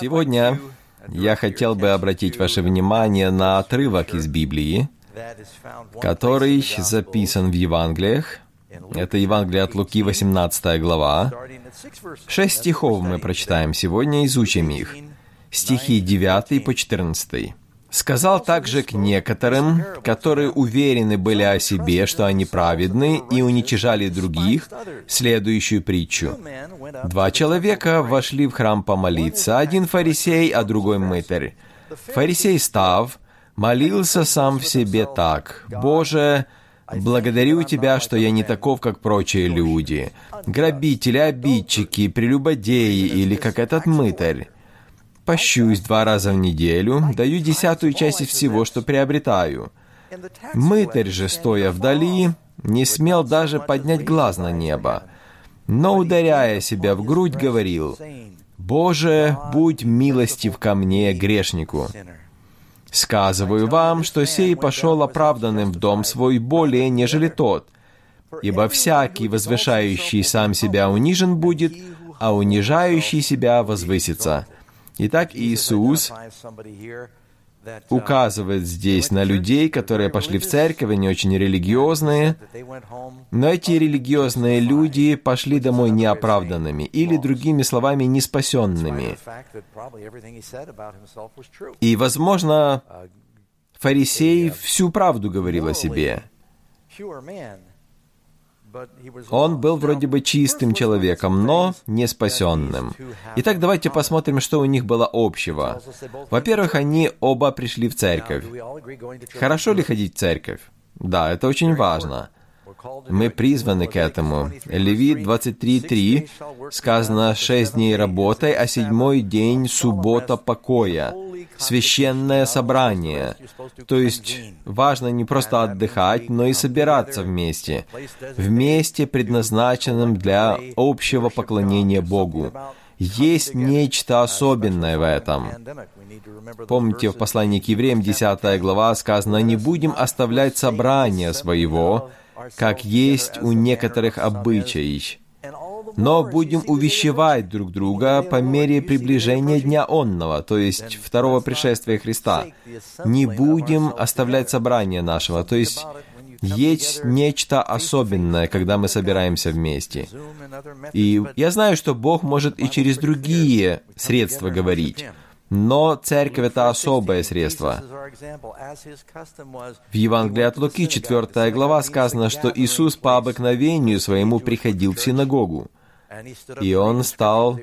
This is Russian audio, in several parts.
Сегодня я хотел бы обратить ваше внимание на отрывок из Библии, который записан в Евангелиях. Это Евангелие от Луки, 18 глава. Шесть стихов мы прочитаем сегодня, изучим их. Стихи 9 по 14. Сказал также к некоторым, которые уверены были о себе, что они праведны, и уничижали других, следующую притчу. Два человека вошли в храм помолиться, один фарисей, а другой мытарь. Фарисей, став, молился сам в себе так, «Боже, Благодарю Тебя, что я не таков, как прочие люди, грабители, обидчики, прелюбодеи или как этот мытарь пощусь два раза в неделю, даю десятую часть всего, что приобретаю. Мытарь же, стоя вдали, не смел даже поднять глаз на небо, но, ударяя себя в грудь, говорил, «Боже, будь милостив ко мне, грешнику». Сказываю вам, что сей пошел оправданным в дом свой более, нежели тот, ибо всякий, возвышающий сам себя, унижен будет, а унижающий себя возвысится». Итак, Иисус указывает здесь на людей, которые пошли в церковь, они очень религиозные, но эти религиозные люди пошли домой неоправданными, или, другими словами, неспасенными. И, возможно, фарисей всю правду говорил о себе. Он был вроде бы чистым человеком, но не спасенным. Итак, давайте посмотрим, что у них было общего. Во-первых, они оба пришли в церковь. Хорошо ли ходить в церковь? Да, это очень важно. Мы призваны к этому. Левит 23.3 сказано «Шесть дней работай, а седьмой день — суббота покоя» священное собрание. То есть важно не просто отдыхать, но и собираться вместе. Вместе, предназначенным для общего поклонения Богу. Есть нечто особенное в этом. Помните, в послании к евреям 10 глава сказано, «Не будем оставлять собрания своего, как есть у некоторых обычаев, но будем увещевать друг друга по мере приближения Дня Онного, то есть второго пришествия Христа. Не будем оставлять собрание нашего, то есть есть нечто особенное, когда мы собираемся вместе. И я знаю, что Бог может и через другие средства говорить. Но церковь — это особое средство. В Евангелии от Луки, 4 глава, сказано, что Иисус по обыкновению своему приходил в синагогу. И он стал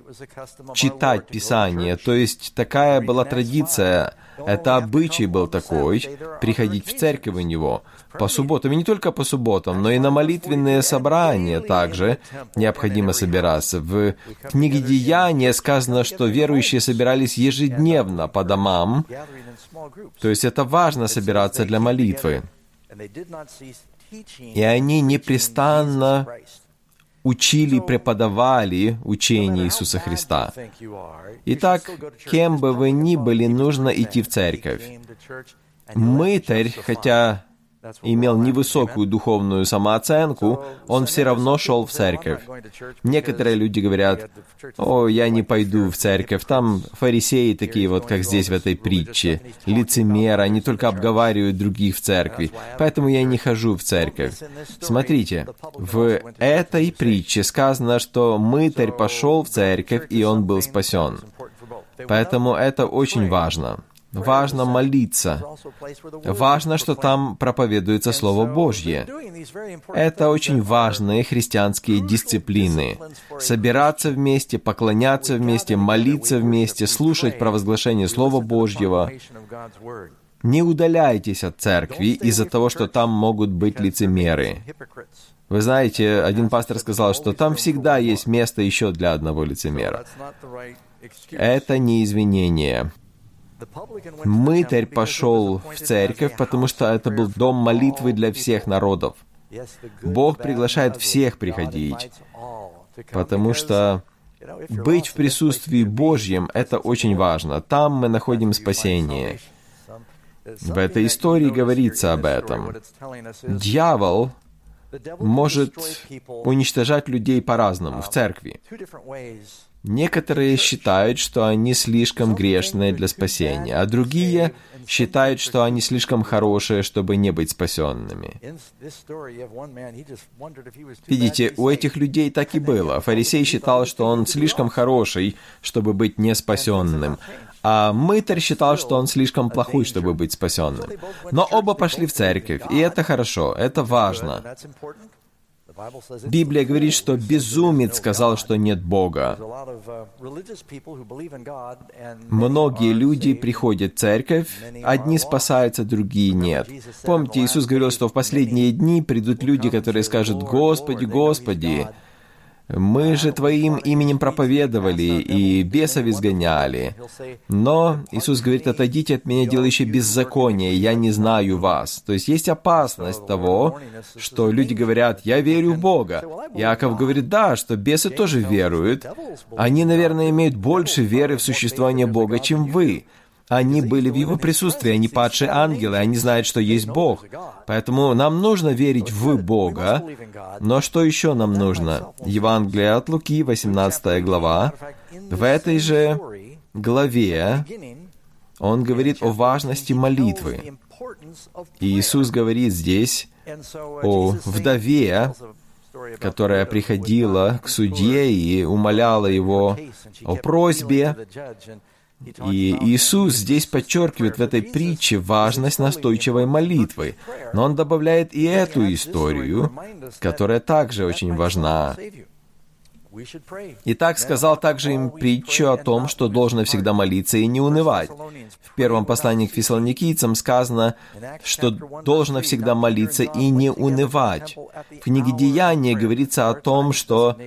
читать Писание. То есть такая была традиция, это обычай был такой, приходить в церковь у него по субботам. И не только по субботам, но и на молитвенные собрания также необходимо собираться. В книге Деяния сказано, что верующие собирались ежедневно по домам. То есть это важно собираться для молитвы. И они непрестанно учили, преподавали учение Иисуса Христа. Итак, кем бы вы ни были, нужно идти в церковь. Мытарь, хотя имел невысокую духовную самооценку, он все равно шел в церковь. Некоторые люди говорят, «О, я не пойду в церковь, там фарисеи такие вот, как здесь в этой притче, лицемеры, они только обговаривают других в церкви, поэтому я не хожу в церковь». Смотрите, в этой притче сказано, что мытарь пошел в церковь, и он был спасен. Поэтому это очень важно. Важно молиться. Важно, что там проповедуется Слово Божье. Это очень важные христианские дисциплины. Собираться вместе, поклоняться вместе, молиться вместе, слушать провозглашение Слова Божьего. Не удаляйтесь от церкви из-за того, что там могут быть лицемеры. Вы знаете, один пастор сказал, что там всегда есть место еще для одного лицемера. Это не извинение. Мытарь пошел в церковь, потому что это был дом молитвы для всех народов. Бог приглашает всех приходить, потому что быть в присутствии Божьем — это очень важно. Там мы находим спасение. В этой истории говорится об этом. Дьявол может уничтожать людей по-разному в церкви. Некоторые считают, что они слишком грешные для спасения, а другие считают, что они слишком хорошие, чтобы не быть спасенными. Видите, у этих людей так и было. Фарисей считал, что он слишком хороший, чтобы быть не спасенным, а мытарь считал, что он слишком плохой, чтобы быть спасенным. Но оба пошли в церковь, и это хорошо, это важно. Библия говорит, что безумец сказал, что нет Бога. Многие люди приходят в церковь, одни спасаются, другие нет. Помните, Иисус говорил, что в последние дни придут люди, которые скажут, «Господи, Господи, мы же Твоим именем проповедовали и бесов изгоняли. Но Иисус говорит, отойдите от меня, делающие беззаконие, я не знаю вас. То есть есть опасность того, что люди говорят, я верю в Бога. Иаков говорит, да, что бесы тоже веруют. Они, наверное, имеют больше веры в существование Бога, чем вы. Они были в Его присутствии, они падшие ангелы, они знают, что есть Бог. Поэтому нам нужно верить в Бога. Но что еще нам нужно? Евангелие от Луки, 18 глава. В этой же главе он говорит о важности молитвы. И Иисус говорит здесь о вдове, которая приходила к судье и умоляла его о просьбе, и Иисус здесь подчеркивает в этой притче важность настойчивой молитвы, но Он добавляет и эту историю, которая также очень важна. Итак, сказал также им притчу о том, что должно всегда молиться и не унывать. В первом послании к фессалоникийцам сказано, что должно всегда молиться и не унывать. В книге Деяния говорится о том, что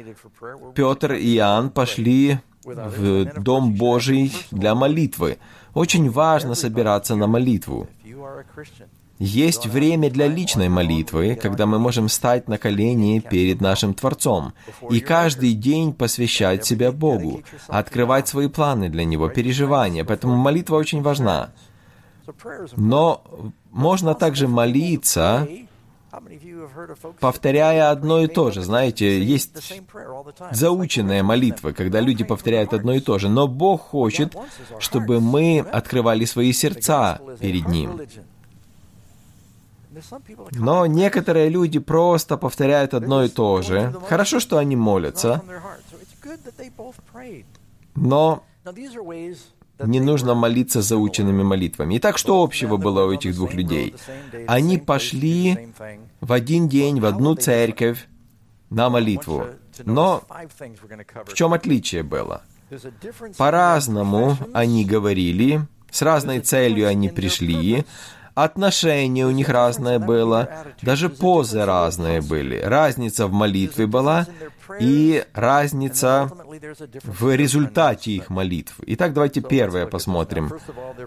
Петр и Иоанн пошли в Дом Божий для молитвы. Очень важно собираться на молитву. Есть время для личной молитвы, когда мы можем встать на колени перед нашим Творцом и каждый день посвящать себя Богу, открывать свои планы для Него, переживания. Поэтому молитва очень важна. Но можно также молиться повторяя одно и то же. Знаете, есть заученная молитва, когда люди повторяют одно и то же. Но Бог хочет, чтобы мы открывали свои сердца перед Ним. Но некоторые люди просто повторяют одно и то же. Хорошо, что они молятся, но не нужно молиться заученными молитвами. Итак, что общего было у этих двух людей? Они пошли в один день в одну церковь на молитву. Но в чем отличие было? По-разному они говорили, с разной целью они пришли, отношение у них разное было, даже позы разные были. Разница в молитве была и разница в результате их молитв. Итак, давайте первое посмотрим.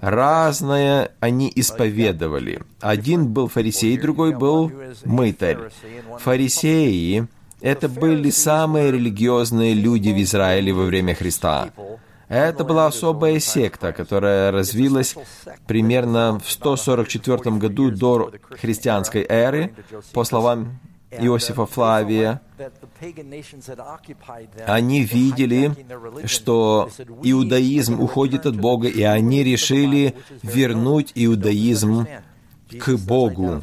Разное они исповедовали. Один был фарисей, другой был мытарь. Фарисеи — это были самые религиозные люди в Израиле во время Христа. Это была особая секта, которая развилась примерно в 144 году до христианской эры, по словам Иосифа Флавия. Они видели, что иудаизм уходит от Бога, и они решили вернуть иудаизм к Богу.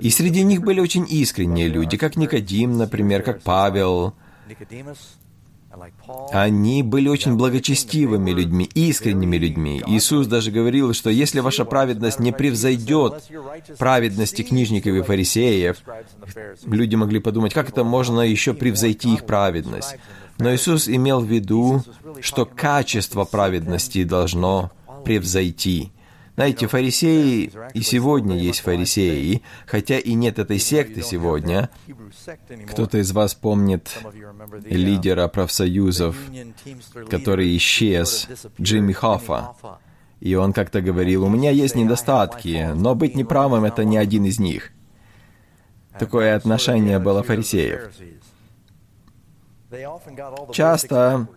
И среди них были очень искренние люди, как Никодим, например, как Павел. Они были очень благочестивыми людьми, искренними людьми. Иисус даже говорил, что если ваша праведность не превзойдет праведности книжников и фарисеев, люди могли подумать, как это можно еще превзойти их праведность. Но Иисус имел в виду, что качество праведности должно превзойти. Знаете, фарисеи и сегодня есть фарисеи, хотя и нет этой секты сегодня. Кто-то из вас помнит лидера профсоюзов, который исчез, Джимми Хоффа. И он как-то говорил, у меня есть недостатки, но быть неправым — это не один из них. Такое отношение было фарисеев. Часто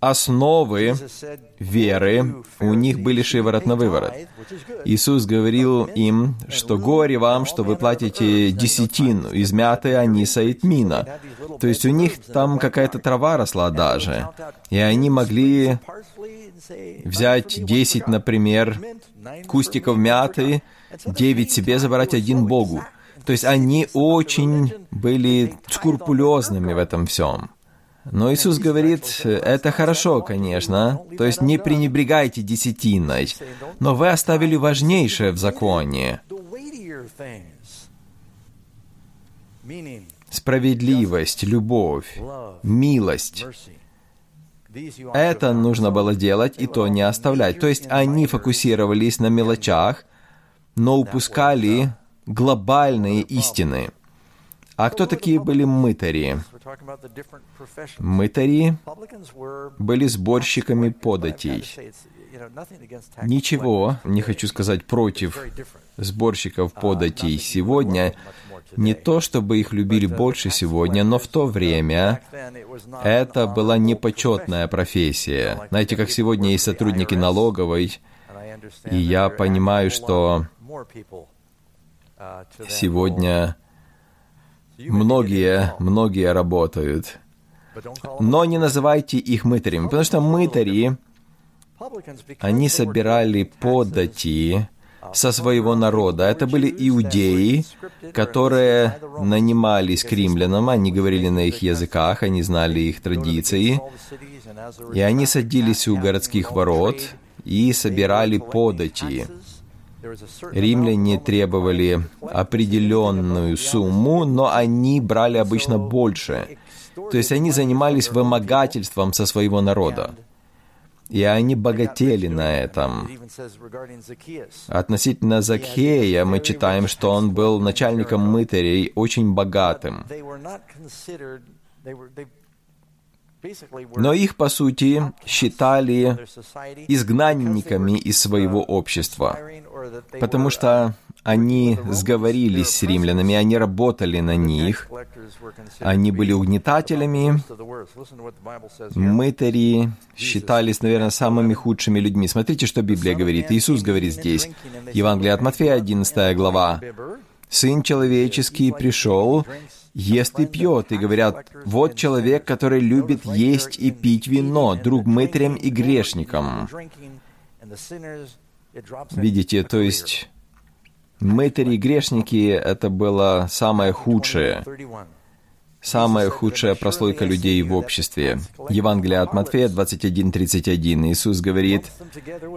основы веры у них были шиворот на выворот. Иисус говорил им, что горе вам, что вы платите десятину из мяты, аниса и тмина. То есть у них там какая-то трава росла даже. И они могли взять 10, например, кустиков мяты, 9 себе забрать, один Богу. То есть они очень были скрупулезными в этом всем. Но Иисус говорит, это хорошо, конечно, то есть не пренебрегайте десятиной, но вы оставили важнейшее в законе. Справедливость, любовь, милость. Это нужно было делать и то не оставлять. То есть они фокусировались на мелочах, но упускали глобальные истины. А кто такие были мытари? Мытари были сборщиками податей. Ничего не хочу сказать против сборщиков податей сегодня. Не то, чтобы их любили больше сегодня, но в то время это была непочетная профессия. Знаете, как сегодня есть сотрудники налоговой, и я понимаю, что сегодня Многие, многие работают. Но не называйте их мытарями, потому что мытари, они собирали подати со своего народа. Это были иудеи, которые нанимались к римлянам, они говорили на их языках, они знали их традиции, и они садились у городских ворот и собирали подати. Римляне требовали определенную сумму, но они брали обычно больше. То есть они занимались вымогательством со своего народа. И они богатели на этом. Относительно Закхея мы читаем, что он был начальником мытарей, очень богатым. Но их, по сути, считали изгнанниками из своего общества, потому что они сговорились с римлянами, они работали на них, они были угнетателями, мытари считались, наверное, самыми худшими людьми. Смотрите, что Библия говорит. Иисус говорит здесь, Евангелие от Матфея, 11 глава. «Сын человеческий пришел ест и пьет, и говорят, вот человек, который любит есть и пить вино, друг мытрям и грешникам. Видите, то есть мытари и грешники — это было самое худшее самая худшая прослойка людей в обществе. Евангелие от Матфея 21.31. Иисус говорит,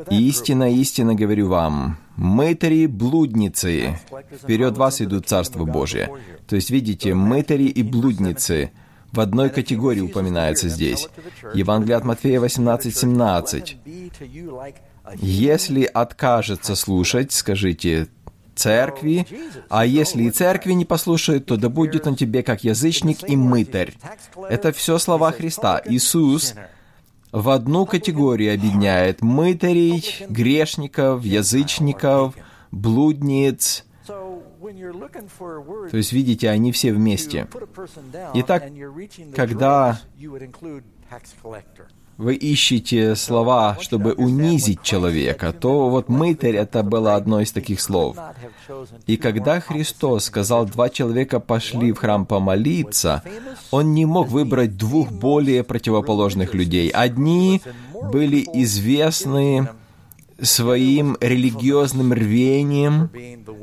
«Истина, истина говорю вам, мытари, блудницы, вперед вас идут Царство Божие». То есть, видите, мытари и блудницы в одной категории упоминаются здесь. Евангелие от Матфея 18.17. «Если откажется слушать, скажите, церкви, а если и церкви не послушают, то да будет он тебе как язычник и мытарь. Это все слова Христа. Иисус в одну категорию объединяет мытарей, грешников, язычников, блудниц. То есть, видите, они все вместе. Итак, когда вы ищете слова, чтобы унизить человека, то вот мытарь это было одно из таких слов. И когда Христос сказал, два человека пошли в храм помолиться, он не мог выбрать двух более противоположных людей. Одни были известны своим религиозным рвением,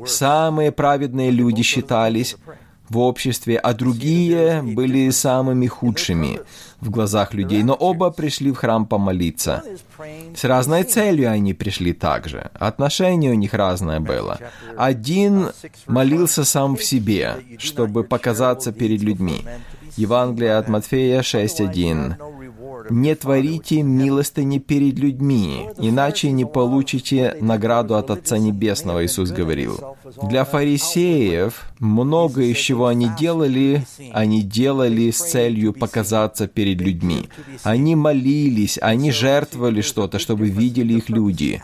самые праведные люди считались, в обществе, а другие были самыми худшими в глазах людей, но оба пришли в храм помолиться. С разной целью они пришли также. Отношение у них разное было. Один молился сам в себе, чтобы показаться перед людьми. Евангелие от Матфея 6.1 не творите милостыни перед людьми, иначе не получите награду от Отца Небесного, Иисус говорил. Для фарисеев много из чего они делали, они делали с целью показаться перед людьми. Они молились, они жертвовали что-то, чтобы видели их люди.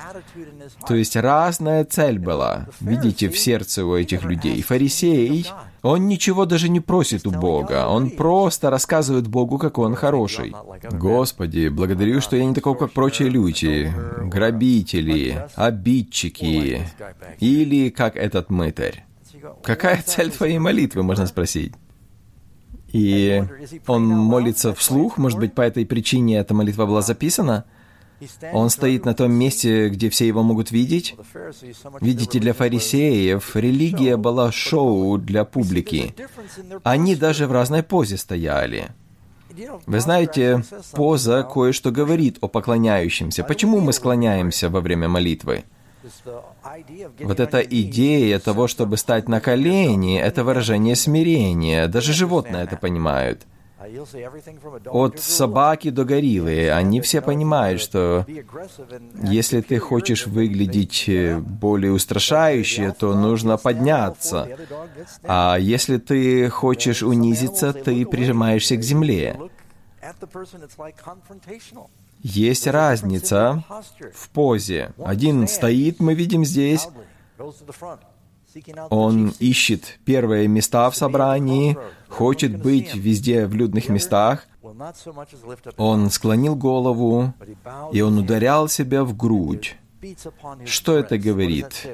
То есть разная цель была, видите, в сердце у этих людей. Фарисей Он ничего даже не просит у Бога, он просто рассказывает Богу, как он хороший. Господи, благодарю, что я не такой, как прочие люди, грабители, обидчики, или как этот мытарь. Какая цель твоей молитвы, можно спросить? И он молится вслух, может быть, по этой причине эта молитва была записана? Он стоит на том месте, где все его могут видеть. Видите, для фарисеев религия была шоу для публики. Они даже в разной позе стояли. Вы знаете, поза кое-что говорит о поклоняющемся. Почему мы склоняемся во время молитвы? Вот эта идея того, чтобы стать на колени, это выражение смирения. Даже животные это понимают. От собаки до гориллы, они все понимают, что если ты хочешь выглядеть э, более устрашающе, то нужно подняться. А если ты хочешь унизиться, ты прижимаешься к земле. Есть разница в позе. Один стоит, мы видим здесь, он ищет первые места в собрании, хочет быть везде в людных местах. Он склонил голову, и он ударял себя в грудь. Что это говорит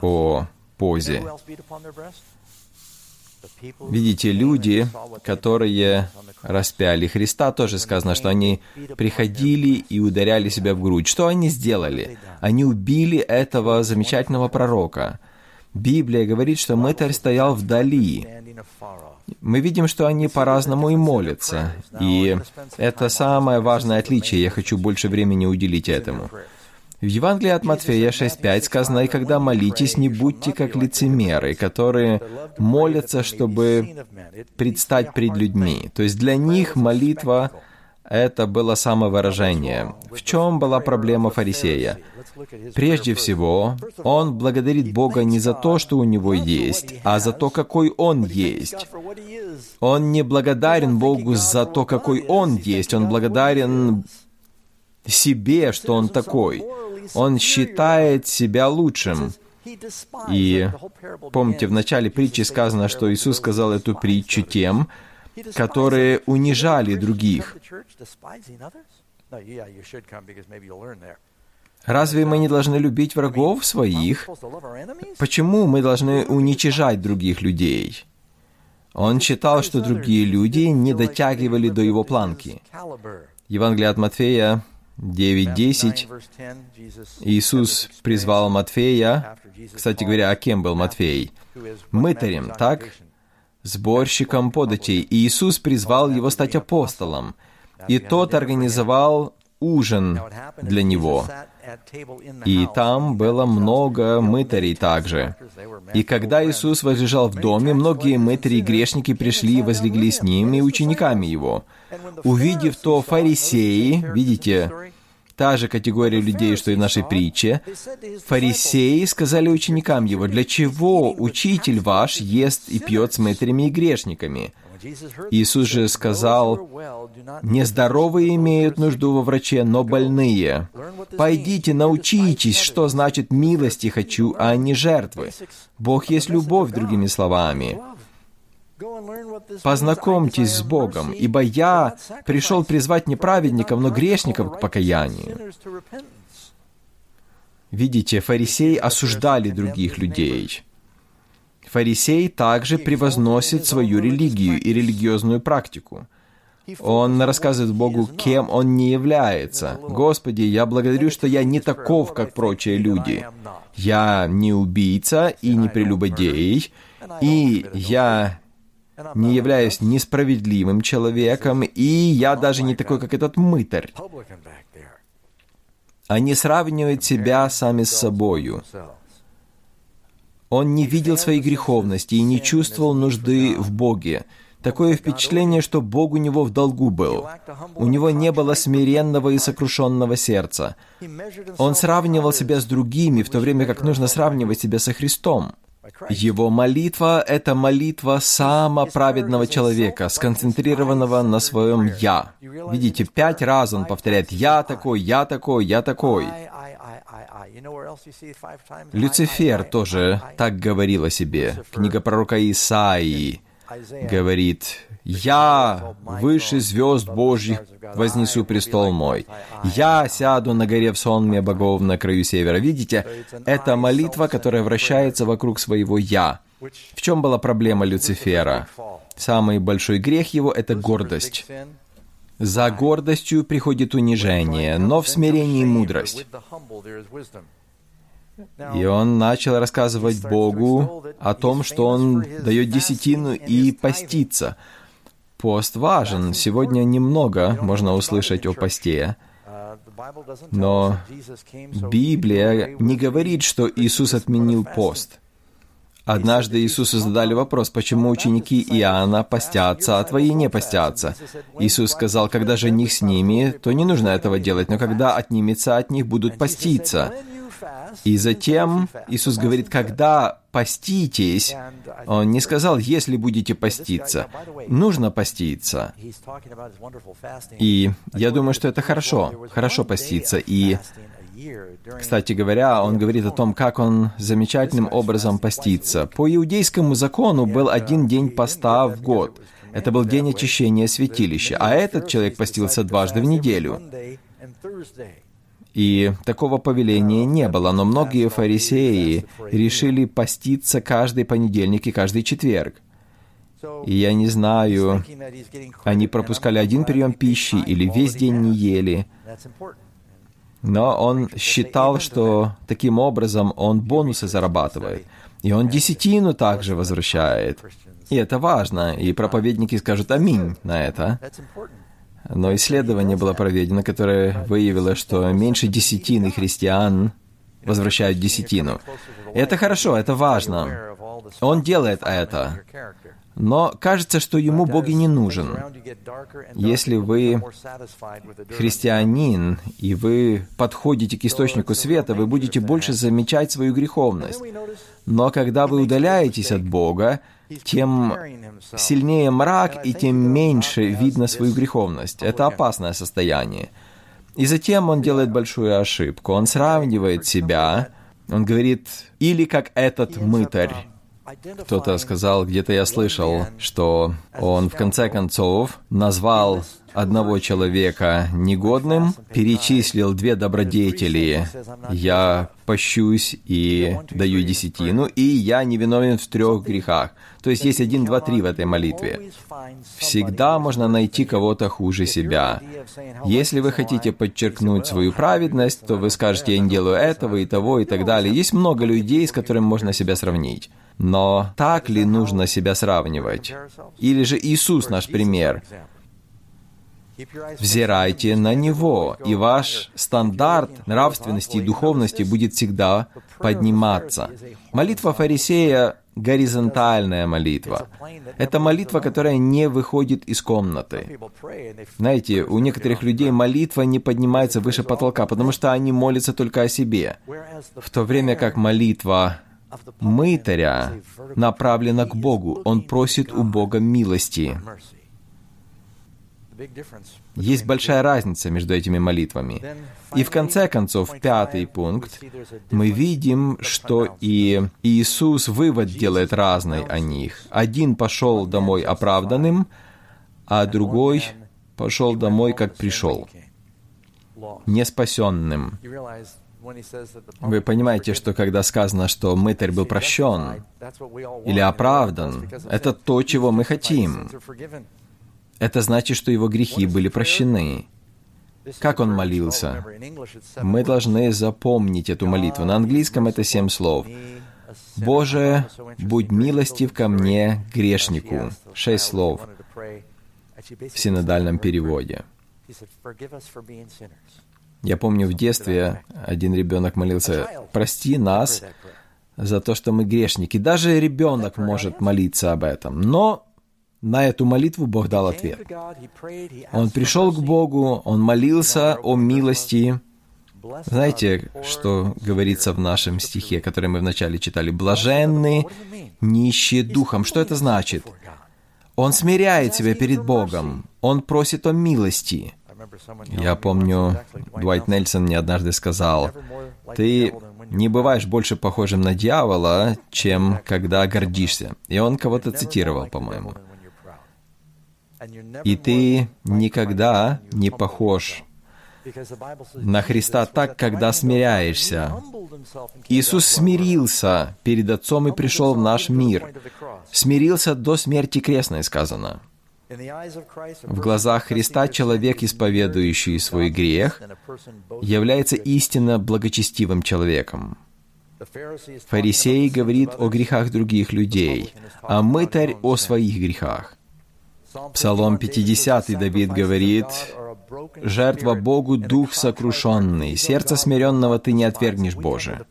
о позе? Видите, люди, которые распяли Христа, тоже сказано, что они приходили и ударяли себя в грудь. Что они сделали? Они убили этого замечательного пророка. Библия говорит, что мытарь стоял вдали. Мы видим, что они по-разному и молятся. И это самое важное отличие. Я хочу больше времени уделить этому. В Евангелии от Матфея 6.5 сказано, «И когда молитесь, не будьте как лицемеры, которые молятся, чтобы предстать пред людьми». То есть для них молитва — это было самовыражение. В чем была проблема фарисея? Прежде всего, он благодарит Бога не за то, что у него есть, а за то, какой он есть. Он не благодарен Богу за то, какой он есть, он благодарен себе, что он такой. Он считает себя лучшим. И помните, в начале притчи сказано, что Иисус сказал эту притчу тем, которые унижали других. Разве мы не должны любить врагов своих? Почему мы должны уничижать других людей? Он считал, что другие люди не дотягивали до его планки. Евангелие от Матфея 9.10 Иисус призвал Матфея, кстати говоря, а кем был Матфей? Мытарем, так? Сборщиком податей. И Иисус призвал его стать апостолом. И тот организовал ужин для него. И там было много мытарей также. И когда Иисус возлежал в доме, многие мытари и грешники пришли и возлегли с ним и учениками его. Увидев то, фарисеи, видите, та же категория людей, что и в нашей притче, фарисеи сказали ученикам его, «Для чего учитель ваш ест и пьет с мытарями и грешниками?» Иисус же сказал, «Нездоровые имеют нужду во враче, но больные. Пойдите, научитесь, что значит «милости хочу», а не жертвы. Бог есть любовь, другими словами. Познакомьтесь с Богом, ибо я пришел призвать не праведников, но грешников к покаянию. Видите, фарисеи осуждали других людей. Фарисей также превозносит свою религию и религиозную практику. Он рассказывает Богу, кем он не является. «Господи, я благодарю, что я не таков, как прочие люди. Я не убийца и не прелюбодей, и я не являюсь несправедливым человеком, и я даже не такой, как этот мытарь. Они сравнивают себя сами с собою. Он не видел своей греховности и не чувствовал нужды в Боге. Такое впечатление, что Бог у него в долгу был. У него не было смиренного и сокрушенного сердца. Он сравнивал себя с другими, в то время как нужно сравнивать себя со Христом. Его молитва — это молитва самоправедного человека, сконцентрированного на своем «я». Видите, пять раз он повторяет «я такой, я такой, я такой». Люцифер тоже так говорил о себе. Книга пророка Исаии говорит, «Я выше звезд Божьих вознесу престол мой. Я сяду на горе в сонме богов на краю севера». Видите, это молитва, которая вращается вокруг своего «я». В чем была проблема Люцифера? Самый большой грех его — это гордость. За гордостью приходит унижение, но в смирении мудрость. И он начал рассказывать Богу о том, что он дает десятину и постится. Пост важен. Сегодня немного можно услышать о посте. Но Библия не говорит, что Иисус отменил пост. Однажды Иисусу задали вопрос, почему ученики Иоанна постятся, а твои не постятся. Иисус сказал, когда жених с ними, то не нужно этого делать, но когда отнимется от них, будут поститься. И затем Иисус говорит, когда поститесь, Он не сказал, если будете поститься. Нужно поститься. И я думаю, что это хорошо, хорошо поститься. И кстати говоря, он говорит о том, как он замечательным образом постится. По иудейскому закону был один день поста в год. Это был день очищения святилища, а этот человек постился дважды в неделю. И такого повеления не было, но многие фарисеи решили поститься каждый понедельник и каждый четверг. И я не знаю, они пропускали один прием пищи или весь день не ели. Но он считал, что таким образом он бонусы зарабатывает. И он десятину также возвращает. И это важно, и проповедники скажут «Аминь» на это. Но исследование было проведено, которое выявило, что меньше десятины христиан возвращают десятину. Это хорошо, это важно. Он делает это. Но кажется, что ему Бог и не нужен. Если вы христианин, и вы подходите к источнику света, вы будете больше замечать свою греховность. Но когда вы удаляетесь от Бога, тем сильнее мрак и тем меньше видно свою греховность. Это опасное состояние. И затем он делает большую ошибку. Он сравнивает себя, он говорит, или как этот мытарь, кто-то сказал, где-то я слышал, что он в конце концов назвал одного человека негодным, перечислил две добродетели. Я пощусь и даю десятину, и я невиновен в трех грехах. То есть есть один, два, три в этой молитве. Всегда можно найти кого-то хуже себя. Если вы хотите подчеркнуть свою праведность, то вы скажете, я не делаю этого и того и так далее. Есть много людей, с которыми можно себя сравнить. Но так ли нужно себя сравнивать? Или же Иисус наш пример? Взирайте на Него, и ваш стандарт нравственности и духовности будет всегда подниматься. Молитва фарисея — горизонтальная молитва. Это молитва, которая не выходит из комнаты. Знаете, у некоторых людей молитва не поднимается выше потолка, потому что они молятся только о себе, в то время как молитва мытаря направлена к Богу. Он просит у Бога милости. Есть большая разница между этими молитвами. И в конце концов, пятый пункт, мы видим, что и Иисус вывод делает разный о них. Один пошел домой оправданным, а другой пошел домой, как пришел, неспасенным. Вы понимаете, что когда сказано, что мытарь был прощен или оправдан, это то, чего мы хотим. Это значит, что его грехи были прощены. Как он молился? Мы должны запомнить эту молитву. На английском это семь слов. «Боже, будь милостив ко мне, грешнику». Шесть слов в синодальном переводе. Я помню, в детстве один ребенок молился, «Прости нас за то, что мы грешники». Даже ребенок может молиться об этом. Но на эту молитву Бог дал ответ. Он пришел к Богу, он молился о милости. Знаете, что говорится в нашем стихе, который мы вначале читали? «Блаженны нищие духом». Что это значит? Он смиряет себя перед Богом. Он просит о милости. Я помню, Дуайт Нельсон мне однажды сказал, ты не бываешь больше похожим на дьявола, чем когда гордишься. И он кого-то цитировал, по-моему. И ты никогда не похож на Христа так, когда смиряешься. Иисус смирился перед Отцом и пришел в наш мир. Смирился до смерти крестной, сказано. В глазах Христа человек, исповедующий свой грех, является истинно благочестивым человеком. Фарисей говорит о грехах других людей, а мытарь о своих грехах. Псалом 50 Давид говорит, «Жертва Богу дух сокрушенный, сердце смиренного ты не отвергнешь, Боже».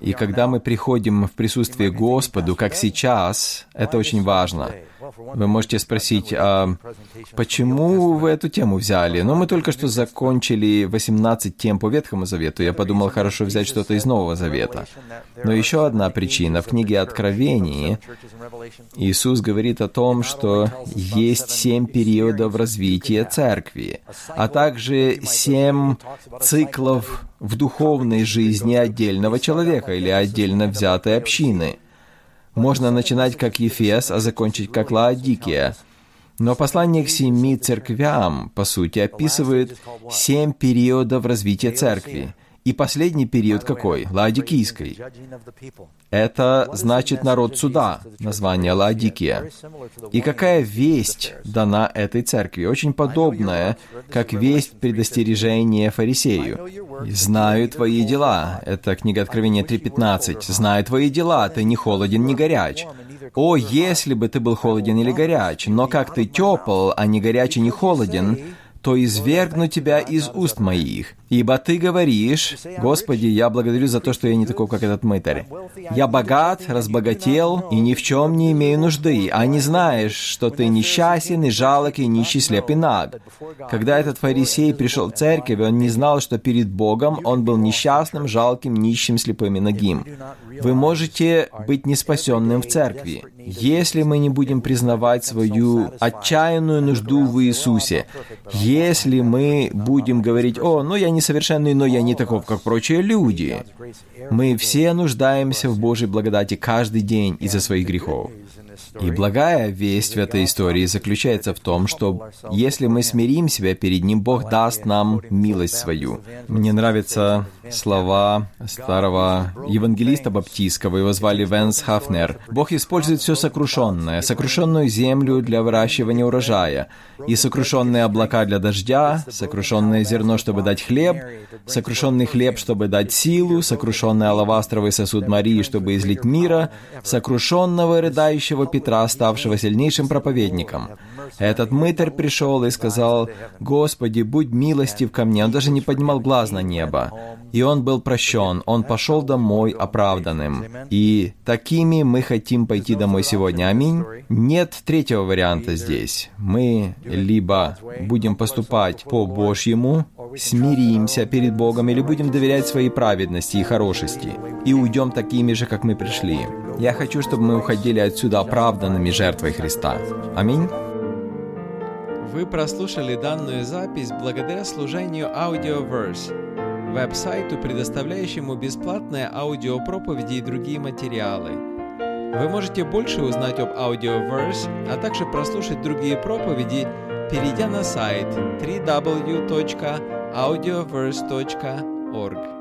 И когда мы приходим в присутствие Господу, как сейчас, это очень важно — вы можете спросить, а почему вы эту тему взяли? Ну, мы только что закончили 18 тем по Ветхому Завету. Я подумал, хорошо взять что-то из Нового Завета. Но еще одна причина. В книге Откровений Иисус говорит о том, что есть семь периодов развития церкви, а также семь циклов в духовной жизни отдельного человека или отдельно взятой общины – можно начинать как Ефес, а закончить как Лаодикия. Но послание к семи церквям, по сути, описывает семь периодов развития церкви. И последний период какой? Лаодикийской. Это значит народ суда, название Лаодикия. И какая весть дана этой церкви? Очень подобная, как весть предостережения фарисею. «Знаю твои дела». Это книга Откровения 3.15. «Знаю твои дела, ты не холоден, не горяч». «О, если бы ты был холоден или горяч, но как ты тепл, а не горяч и не холоден, то извергну тебя из уст моих. Ибо ты говоришь, Господи, я благодарю за то, что я не такой, как этот мытарь. Я богат, разбогател и ни в чем не имею нужды, а не знаешь, что ты несчастен и жалок и нищий, слеп и наг. Когда этот фарисей пришел в церковь, он не знал, что перед Богом он был несчастным, жалким, нищим, слепым и нагим. Вы можете быть неспасенным в церкви, если мы не будем признавать свою отчаянную нужду в Иисусе, если мы будем говорить, «О, ну я несовершенный, но я не таков, как прочие люди», мы все нуждаемся в Божьей благодати каждый день из-за своих грехов. И благая весть в этой истории заключается в том, что если мы смирим себя перед Ним, Бог даст нам милость свою. Мне нравятся слова старого евангелиста баптистского, его звали Венс Хафнер. Бог использует все сокрушенное, сокрушенную землю для выращивания урожая, и сокрушенные облака для дождя, сокрушенное зерно, чтобы дать хлеб, сокрушенный хлеб, чтобы дать силу, сокрушенный алавастровый сосуд Марии, чтобы излить мира, сокрушенного рыдающего Петра, ставшего сильнейшим проповедником. Этот мытарь пришел и сказал, «Господи, будь милостив ко мне». Он даже не поднимал глаз на небо. И он был прощен. Он пошел домой оправданным. И такими мы хотим пойти домой сегодня. Аминь. Нет третьего варианта здесь. Мы либо будем поступать по Божьему, смиримся перед Богом, или будем доверять своей праведности и хорошести, и уйдем такими же, как мы пришли. Я хочу, чтобы мы уходили отсюда оправданными жертвой Христа. Аминь. Вы прослушали данную запись благодаря служению Audioverse, веб-сайту, предоставляющему бесплатные аудиопроповеди и другие материалы. Вы можете больше узнать об Audioverse, а также прослушать другие проповеди, перейдя на сайт www.audioverse.org.